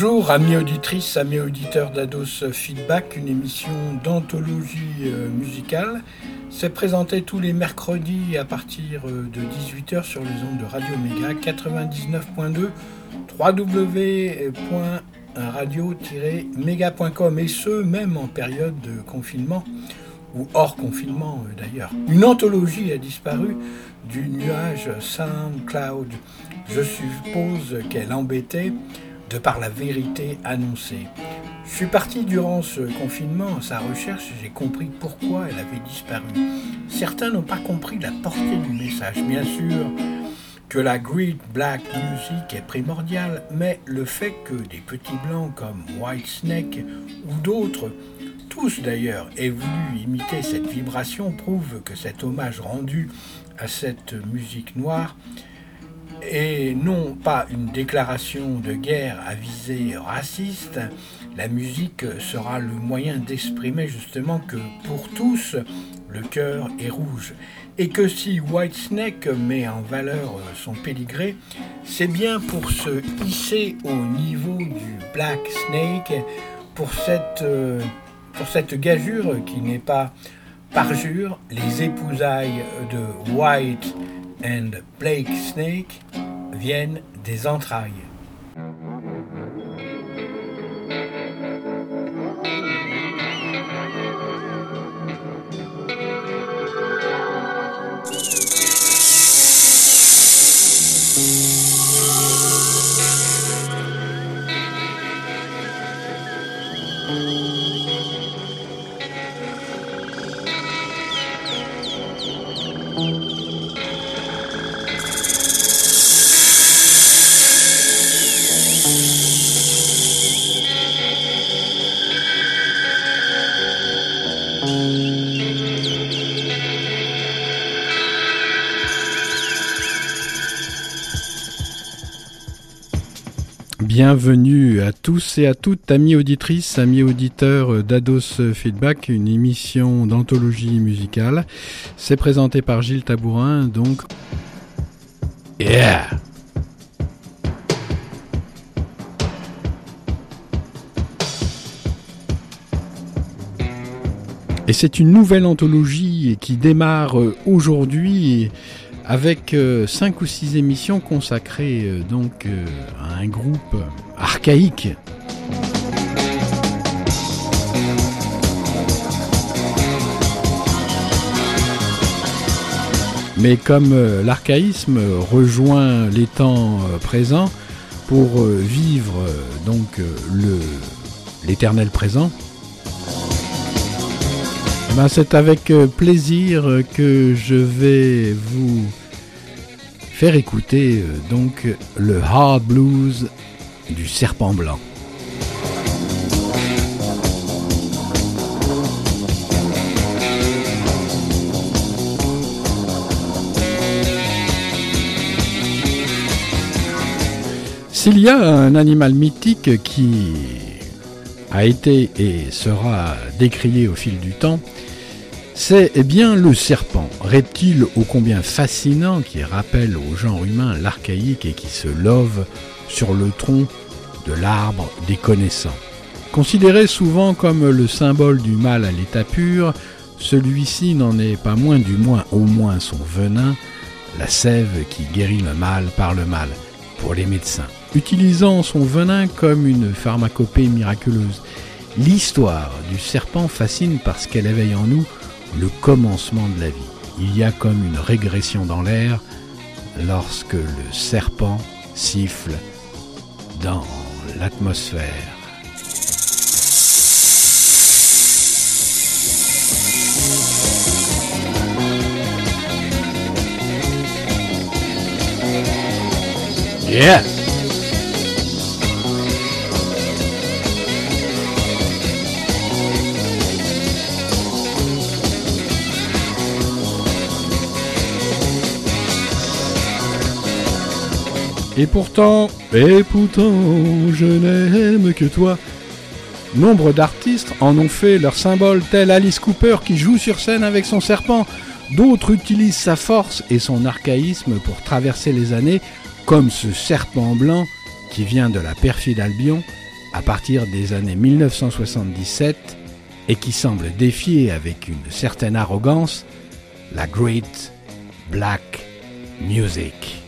Bonjour amis auditrices, amis auditeurs d'Ados Feedback, une émission d'anthologie euh, musicale. C'est présenté tous les mercredis à partir euh, de 18h sur les ondes de Radio Méga 99.2 www.radio-méga.com et ce même en période de confinement ou hors confinement euh, d'ailleurs. Une anthologie a disparu du nuage SoundCloud. Je suppose qu'elle embêtait de par la vérité annoncée. Je suis parti durant ce confinement à sa recherche et j'ai compris pourquoi elle avait disparu. Certains n'ont pas compris la portée du message. Bien sûr que la Great Black Music est primordiale, mais le fait que des petits blancs comme White Snake ou d'autres, tous d'ailleurs, aient voulu imiter cette vibration prouve que cet hommage rendu à cette musique noire et non pas une déclaration de guerre à visée raciste, la musique sera le moyen d'exprimer justement que pour tous, le cœur est rouge. Et que si Whitesnake met en valeur son pédigré, c'est bien pour se hisser au niveau du Black Snake, pour cette, pour cette gageure qui n'est pas parjure, les épousailles de White and Blake Snake viennent des entrailles. Bienvenue à tous et à toutes, amis auditrices, amis auditeurs d'Ados Feedback, une émission d'anthologie musicale. C'est présenté par Gilles Tabourin, donc. Yeah! Et c'est une nouvelle anthologie qui démarre aujourd'hui avec euh, cinq ou six émissions consacrées euh, donc euh, à un groupe archaïque. Mais comme l'archaïsme rejoint les temps présents pour vivre donc l'éternel présent, ben, c'est avec plaisir que je vais vous faire écouter euh, donc le hard blues du serpent blanc. S'il y a un animal mythique qui a été et sera décrié au fil du temps, c'est eh bien le serpent, reptile ô combien fascinant qui rappelle au genre humain l'archaïque et qui se love sur le tronc de l'arbre des connaissants. Considéré souvent comme le symbole du mal à l'état pur, celui-ci n'en est pas moins du moins au moins son venin, la sève qui guérit le mal par le mal, pour les médecins. Utilisant son venin comme une pharmacopée miraculeuse, l'histoire du serpent fascine parce qu'elle éveille en nous le commencement de la vie. Il y a comme une régression dans l'air lorsque le serpent siffle dans l'atmosphère. Yeah! Et pourtant, et pourtant, je n'aime que toi. Nombre d'artistes en ont fait leur symbole, tel Alice Cooper qui joue sur scène avec son serpent. D'autres utilisent sa force et son archaïsme pour traverser les années, comme ce serpent blanc qui vient de la perfide Albion à partir des années 1977 et qui semble défier avec une certaine arrogance la Great Black Music.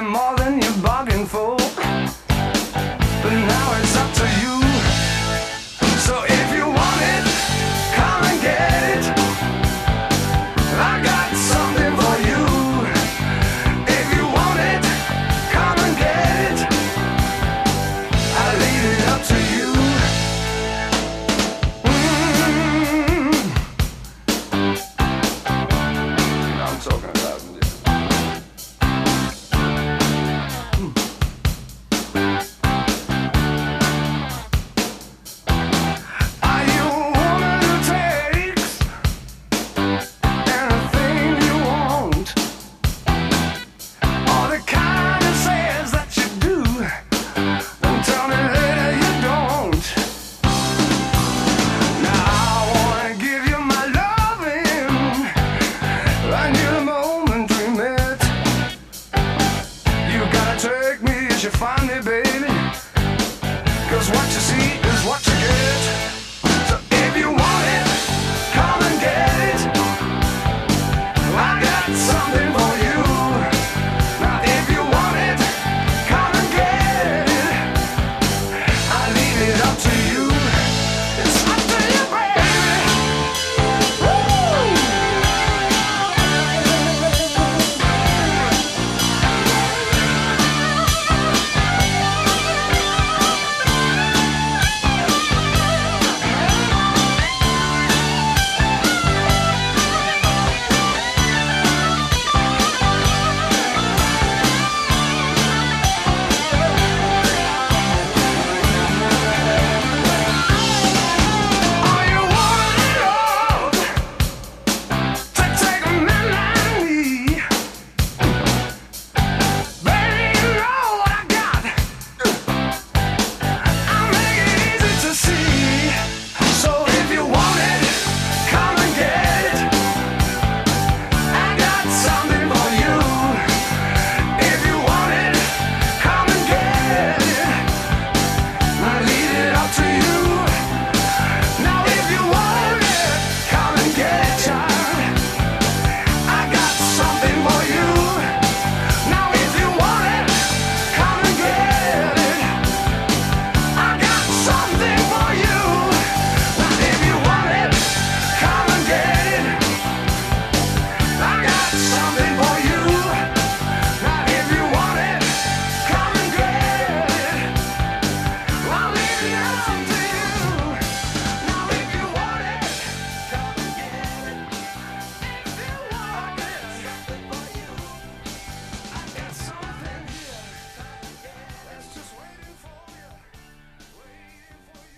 more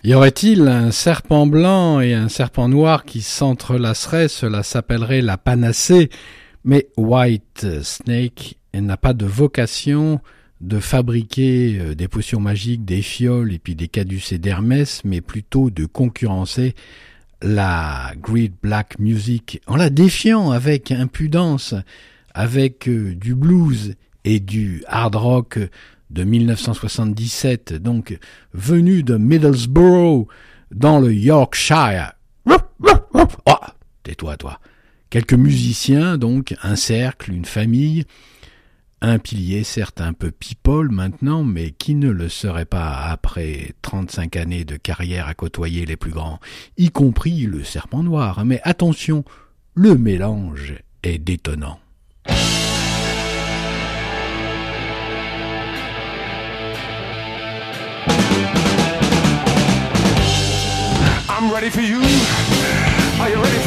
Y aurait-il un serpent blanc et un serpent noir qui s'entrelaceraient? Cela s'appellerait la panacée. Mais White Snake n'a pas de vocation de fabriquer euh, des potions magiques, des fioles et puis des caducées d'Hermès, mais plutôt de concurrencer la Great Black Music en la défiant avec impudence, avec euh, du blues et du hard rock de 1977, donc venu de Middlesbrough, dans le Yorkshire. Oh, tais-toi, toi. Quelques musiciens, donc, un cercle, une famille, un pilier, certes un peu people maintenant, mais qui ne le serait pas après 35 années de carrière à côtoyer les plus grands, y compris le serpent noir. Mais attention, le mélange est détonnant. I'm ready for you. Are you ready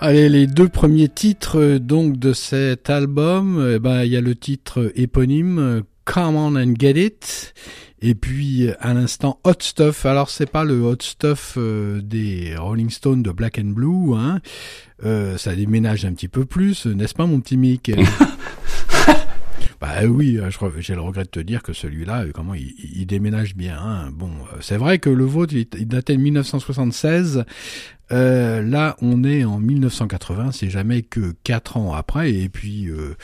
Allez, les deux premiers titres euh, donc de cet album, eh ben il y a le titre éponyme euh, Come on and get it et puis à l'instant Hot Stuff. Alors c'est pas le Hot Stuff euh, des Rolling Stones de Black and Blue hein. Euh, ça déménage un petit peu plus, n'est-ce pas mon petit Mick? Bah oui, re- j'ai le regret de te dire que celui-là, euh, comment il, déménage bien. hein. Bon, euh, c'est vrai que le vôtre, il, datait de 1976. Euh, là, on est en 1980. C'est jamais que quatre ans après. Et puis, euh,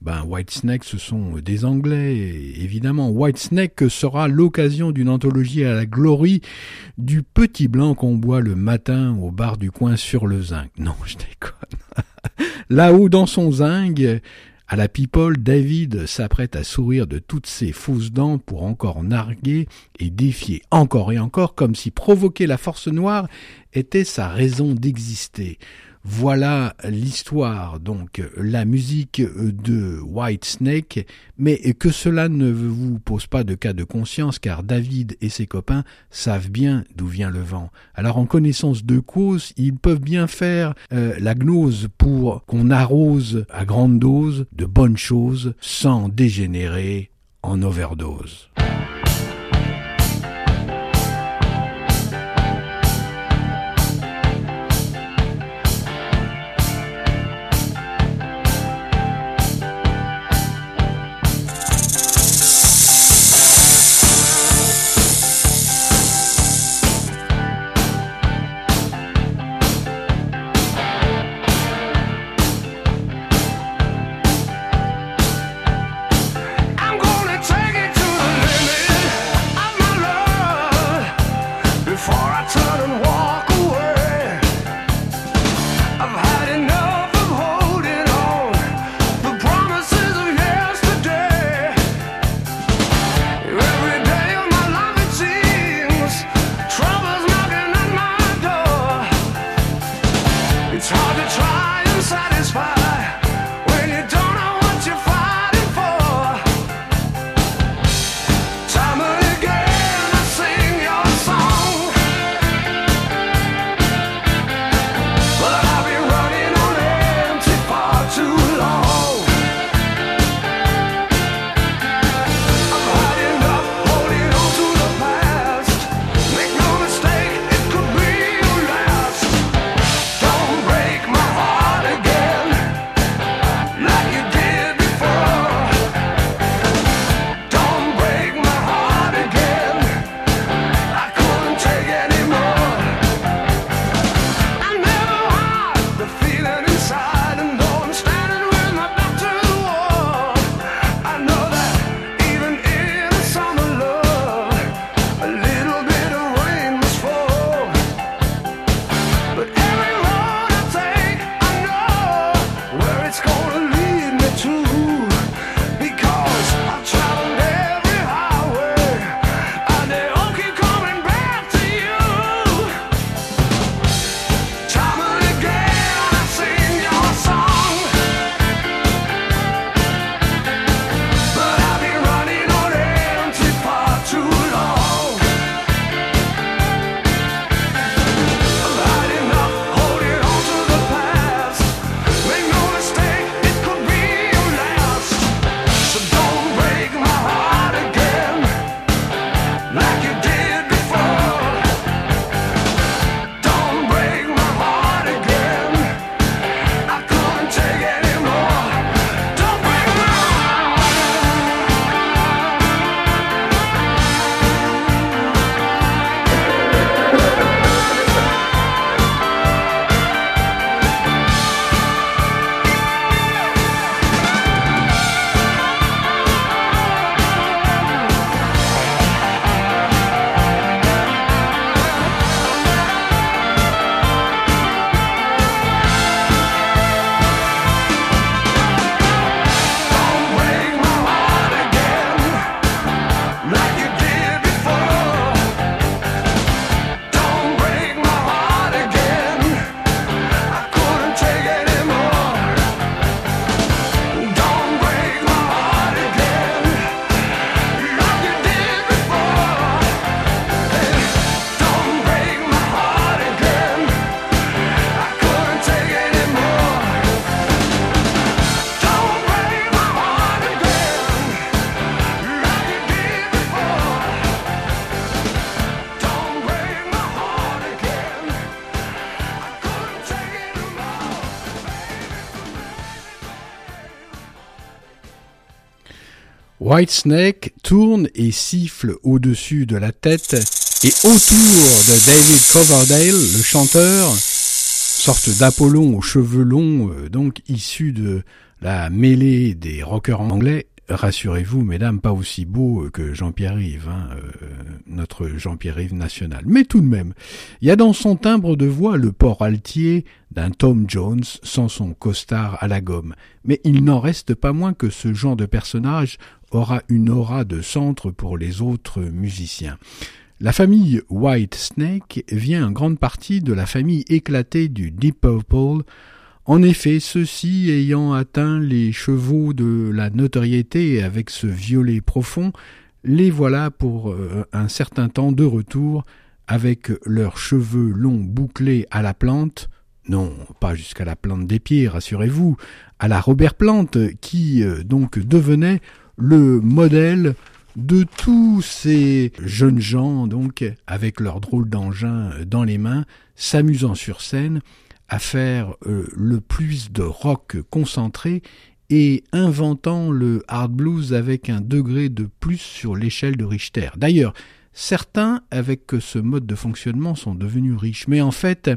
ben Whitesnake, ce sont des Anglais, évidemment. Whitesnake sera l'occasion d'une anthologie à la glorie du petit blanc qu'on boit le matin au bar du coin sur le zinc. Non, je déconne. Là-haut dans son zinc, à la people, David s'apprête à sourire de toutes ses fausses dents pour encore narguer et défier encore et encore comme si provoquer la force noire était sa raison d'exister. Voilà l'histoire, donc la musique de White Snake, mais que cela ne vous pose pas de cas de conscience car David et ses copains savent bien d'où vient le vent. Alors en connaissance de cause, ils peuvent bien faire euh, la gnose pour qu'on arrose à grande dose de bonnes choses sans dégénérer en overdose. Whitesnake tourne et siffle au-dessus de la tête et autour de David Coverdale, le chanteur, sorte d'Apollon aux cheveux longs, euh, donc issu de la mêlée des rockers anglais, rassurez-vous, mesdames, pas aussi beau que Jean-Pierre Rive, hein, euh, notre Jean-Pierre Rive national. Mais tout de même, il y a dans son timbre de voix le port altier d'un Tom Jones sans son costard à la gomme. Mais il n'en reste pas moins que ce genre de personnage aura une aura de centre pour les autres musiciens. La famille White Snake vient en grande partie de la famille éclatée du Deep Purple, en effet, ceux-ci ayant atteint les chevaux de la notoriété avec ce violet profond, les voilà pour euh, un certain temps de retour avec leurs cheveux longs bouclés à la plante, non, pas jusqu'à la plante des pieds, rassurez-vous, à la Robert Plante, qui euh, donc devenait le modèle de tous ces jeunes gens, donc, avec leurs drôles d'engins dans les mains, s'amusant sur scène, à faire euh, le plus de rock concentré et inventant le hard blues avec un degré de plus sur l'échelle de Richter. D'ailleurs, certains avec ce mode de fonctionnement sont devenus riches, mais en fait,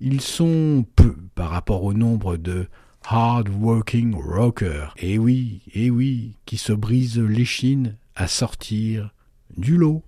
ils sont peu par rapport au nombre de Hard Working Rocker. Eh oui, eh oui, qui se brise l'échine à sortir du lot.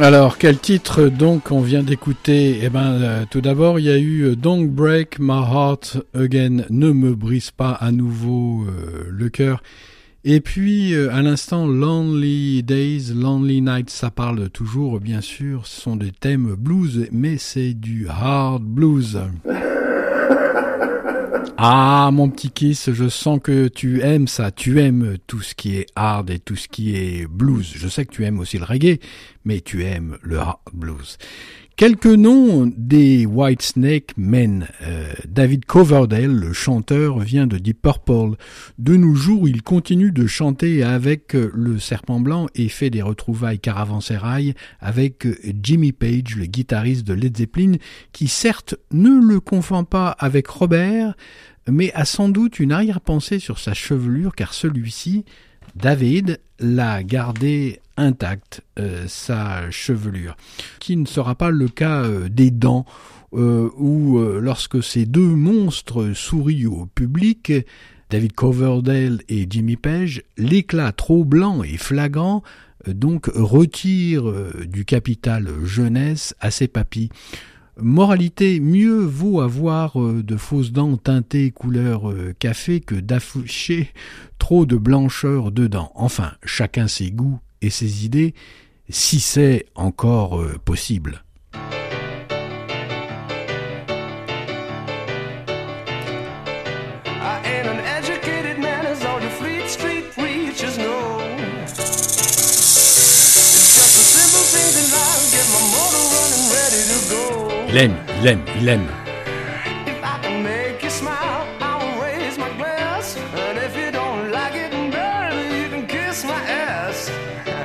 Alors, quel titre donc on vient d'écouter? Eh ben, euh, tout d'abord, il y a eu euh, Don't Break My Heart Again, ne me brise pas à nouveau euh, le cœur. Et puis, à l'instant, Lonely Days, Lonely Nights, ça parle toujours, bien sûr, ce sont des thèmes blues, mais c'est du hard blues. Ah, mon petit Kiss, je sens que tu aimes ça. Tu aimes tout ce qui est hard et tout ce qui est blues. Je sais que tu aimes aussi le reggae, mais tu aimes le hard blues. Quelques noms des White Snake Men. Euh, David Coverdale, le chanteur, vient de Deep Purple. De nos jours, il continue de chanter avec le Serpent Blanc et fait des retrouvailles caravansérailles avec Jimmy Page, le guitariste de Led Zeppelin, qui certes ne le confond pas avec Robert, mais a sans doute une arrière-pensée sur sa chevelure car celui-ci, David, l'a gardé intacte, euh, sa chevelure, qui ne sera pas le cas euh, des dents, euh, où lorsque ces deux monstres sourient au public, David Coverdale et Jimmy Page, l'éclat trop blanc et flagrant donc retire du capital jeunesse à ses papilles. Moralité, mieux vaut avoir de fausses dents teintées couleur café que d'afficher trop de blancheur dedans. Enfin, chacun ses goûts et ses idées, si c'est encore euh, possible. Il aime, il aime, il aime.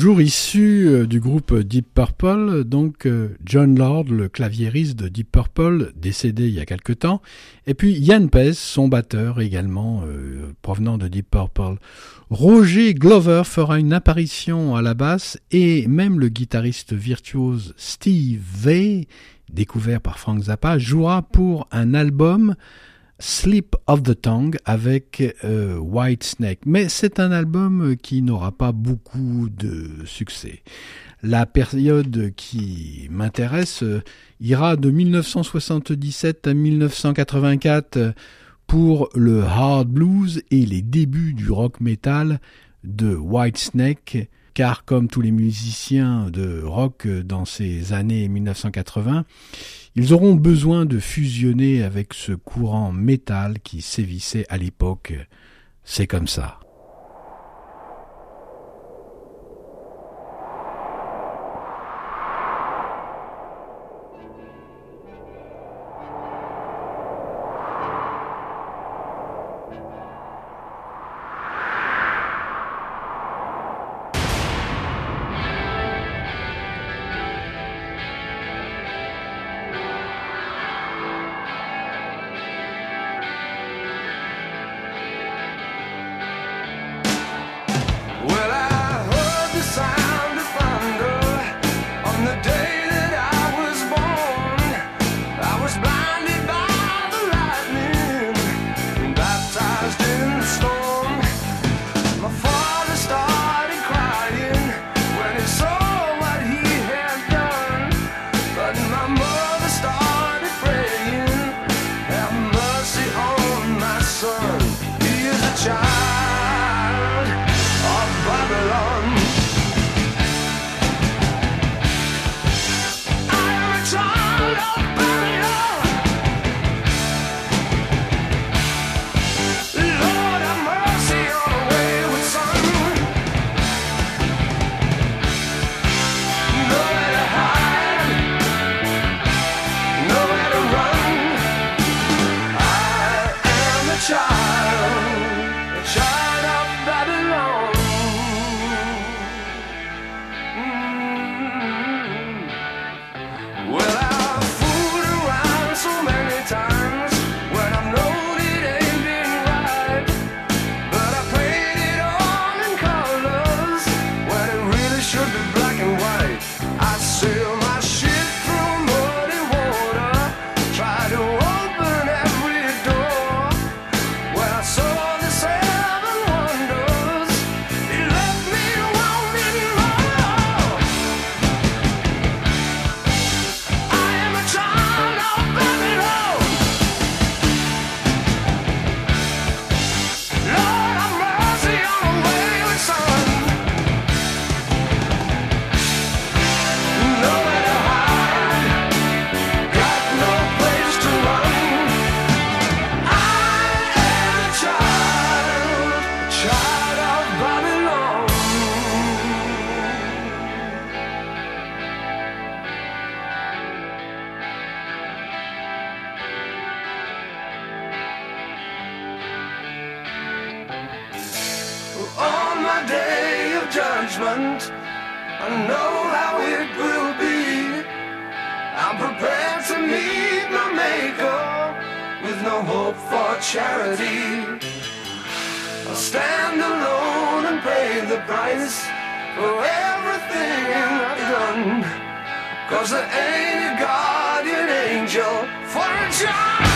Toujours issu euh, du groupe Deep Purple, donc euh, John Lord, le claviériste de Deep Purple, décédé il y a quelque temps, et puis Ian Pez, son batteur également euh, provenant de Deep Purple. Roger Glover fera une apparition à la basse et même le guitariste virtuose Steve Vai, découvert par Frank Zappa, jouera pour un album Sleep of the Tongue avec euh, White Snake. Mais c'est un album qui n'aura pas beaucoup de succès. La période qui m'intéresse euh, ira de 1977 à 1984 pour le hard blues et les débuts du rock metal de White Snake car comme tous les musiciens de rock dans ces années 1980, ils auront besoin de fusionner avec ce courant métal qui sévissait à l'époque. C'est comme ça. I know how it will be. I'm prepared to meet my maker with no hope for charity. I'll stand alone and pay the price for everything I've done. Cause there ain't a guardian angel for a child.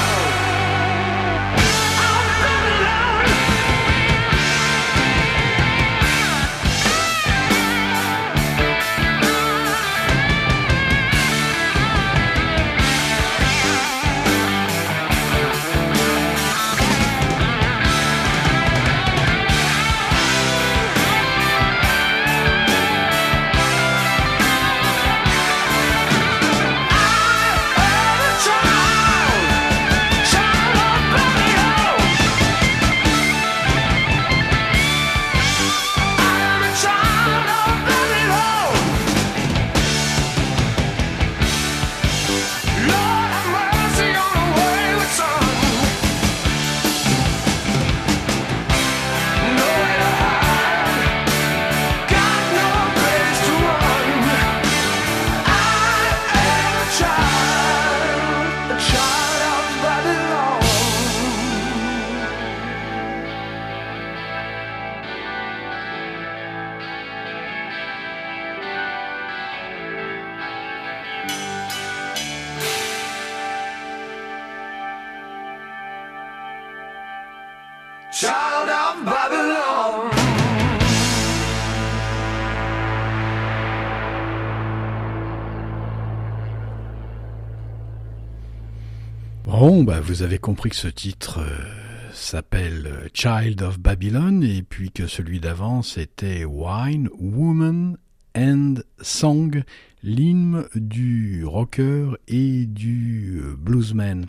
Bon, bah, vous avez compris que ce titre euh, s'appelle euh, Child of Babylon et puis que celui d'avant c'était Wine, Woman and Song, l'hymne du rocker et du euh, bluesman.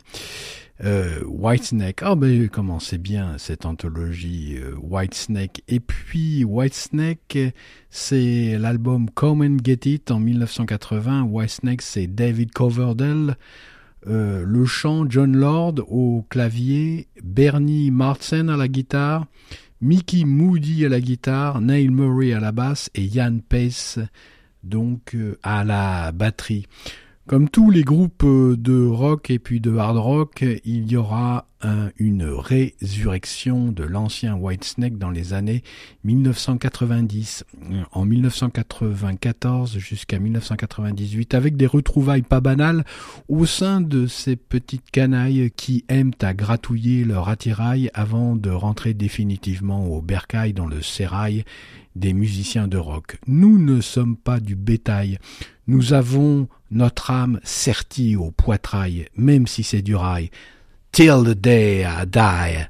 Euh, Whitesnake, ah ben comment c'est bien cette anthologie Whitesnake. Et puis Whitesnake, c'est l'album Come and Get It en 1980. Whitesnake, c'est David Coverdale. Euh, le chant John Lord au clavier, Bernie Martsen à la guitare, Mickey Moody à la guitare, Neil Murray à la basse et Ian Pace donc euh, à la batterie. Comme tous les groupes euh, de rock et puis de hard rock, il y aura une résurrection de l'ancien Whitesnake dans les années 1990, en 1994 jusqu'à 1998, avec des retrouvailles pas banales au sein de ces petites canailles qui aiment à gratouiller leur attirail avant de rentrer définitivement au bercail dans le sérail des musiciens de rock. Nous ne sommes pas du bétail. Nous avons notre âme sertie au poitrail, même si c'est du rail. Till the day I die.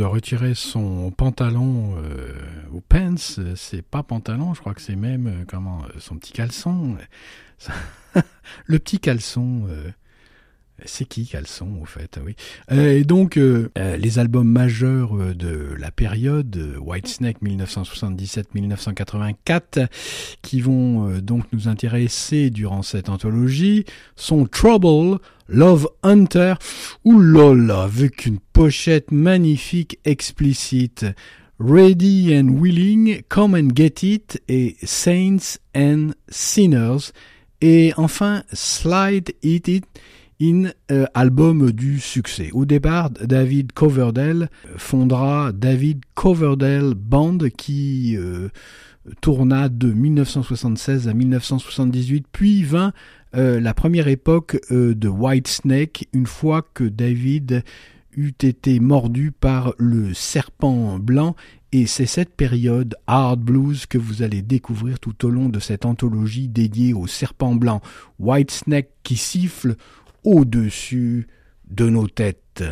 De retirer son pantalon euh, ou pants, c'est pas pantalon, je crois que c'est même euh, comment euh, son petit caleçon. le petit caleçon. euh, c'est qui Caleçon au fait Oui. Euh, et donc euh, euh, les albums majeurs de la période Whitesnake 1977-1984 qui vont donc nous intéresser durant cette anthologie sont Trouble, Love Hunter ou Lola avec une pochette magnifique explicite. Ready and Willing, Come and Get It et Saints and Sinners et enfin Slide It It in euh, album du succès. Au départ, David Coverdale fondera David Coverdale Band qui euh, tourna de 1976 à 1978, puis vint euh, la première époque euh, de Whitesnake, une fois que David eut été mordu par le serpent blanc et c'est cette période hard blues que vous allez découvrir tout au long de cette anthologie dédiée au serpent blanc, Whitesnake qui siffle au-dessus de nos têtes.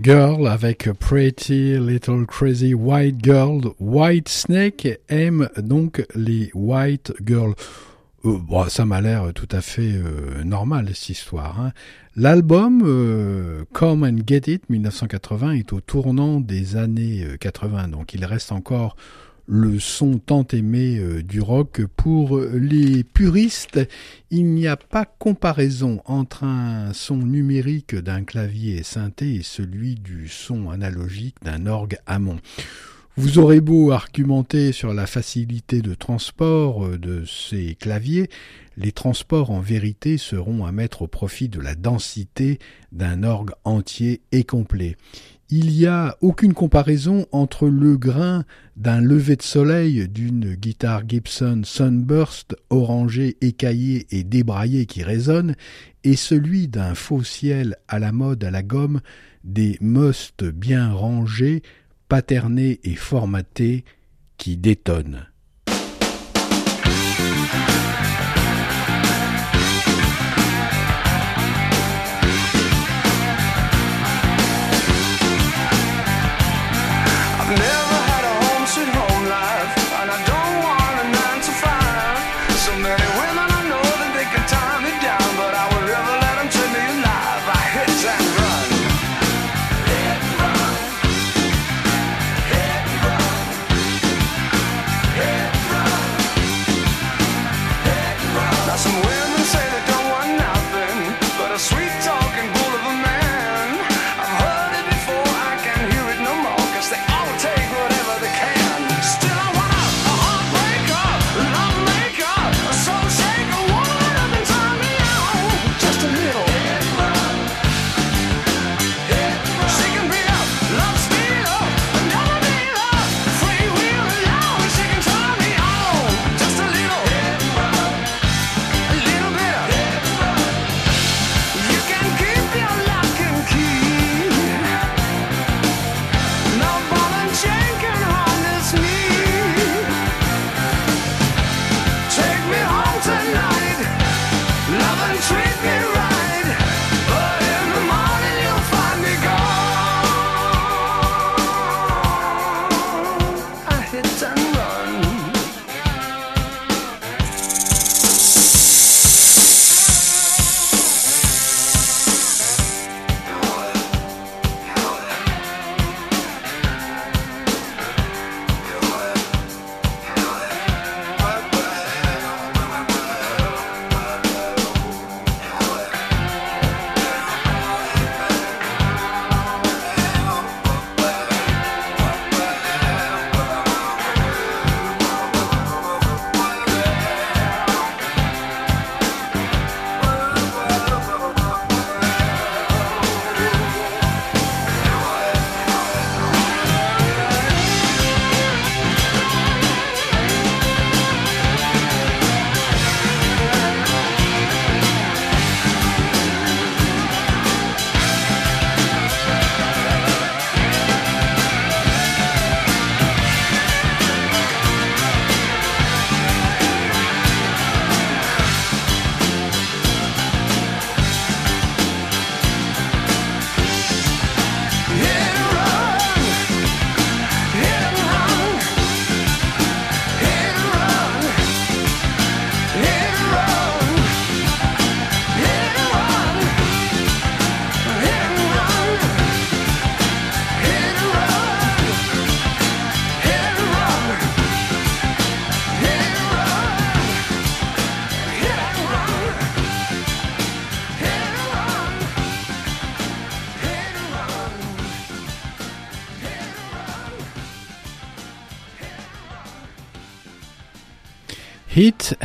Girl avec Pretty Little Crazy White Girl. White Snake aime donc les White Girls. Euh, bon, ça m'a l'air tout à fait euh, normal cette histoire. Hein. L'album euh, Come and Get It 1980 est au tournant des années 80, donc il reste encore le son tant aimé euh, du rock. Pour les puristes, il n'y a pas comparaison entre un son numérique d'un clavier synthé et celui du son analogique d'un orgue Hammond. Vous aurez beau argumenter sur la facilité de transport euh, de ces claviers, les transports en vérité seront à mettre au profit de la densité d'un orgue entier et complet il n'y a aucune comparaison entre le grain d'un lever de soleil d'une guitare Gibson Sunburst orangée, écaillée et débraillée qui résonne et celui d'un faux ciel à la mode à la gomme, des mustes bien rangés, paternés et formatés qui détonnent.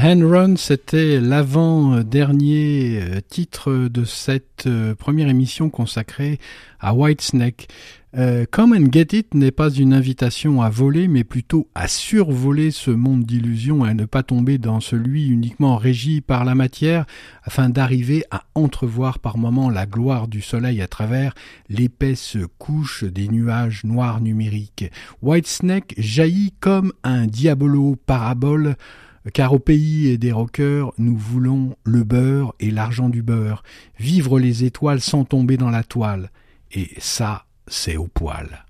And Run, c'était l'avant-dernier euh, titre de cette euh, première émission consacrée à Whitesnake. Euh, Come and Get It n'est pas une invitation à voler, mais plutôt à survoler ce monde d'illusions et à ne pas tomber dans celui uniquement régi par la matière, afin d'arriver à entrevoir par moments la gloire du soleil à travers l'épaisse couche des nuages noirs numériques. Whitesnake jaillit comme un diabolo parabole car au pays des rockers, nous voulons le beurre et l'argent du beurre, vivre les étoiles sans tomber dans la toile. Et ça, c'est au poil.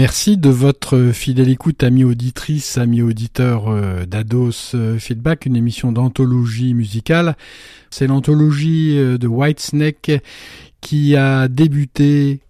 Merci de votre fidèle écoute, amis auditrices, amis auditeurs euh, d'Ados euh, Feedback, une émission d'anthologie musicale. C'est l'anthologie euh, de Whitesnake qui a débuté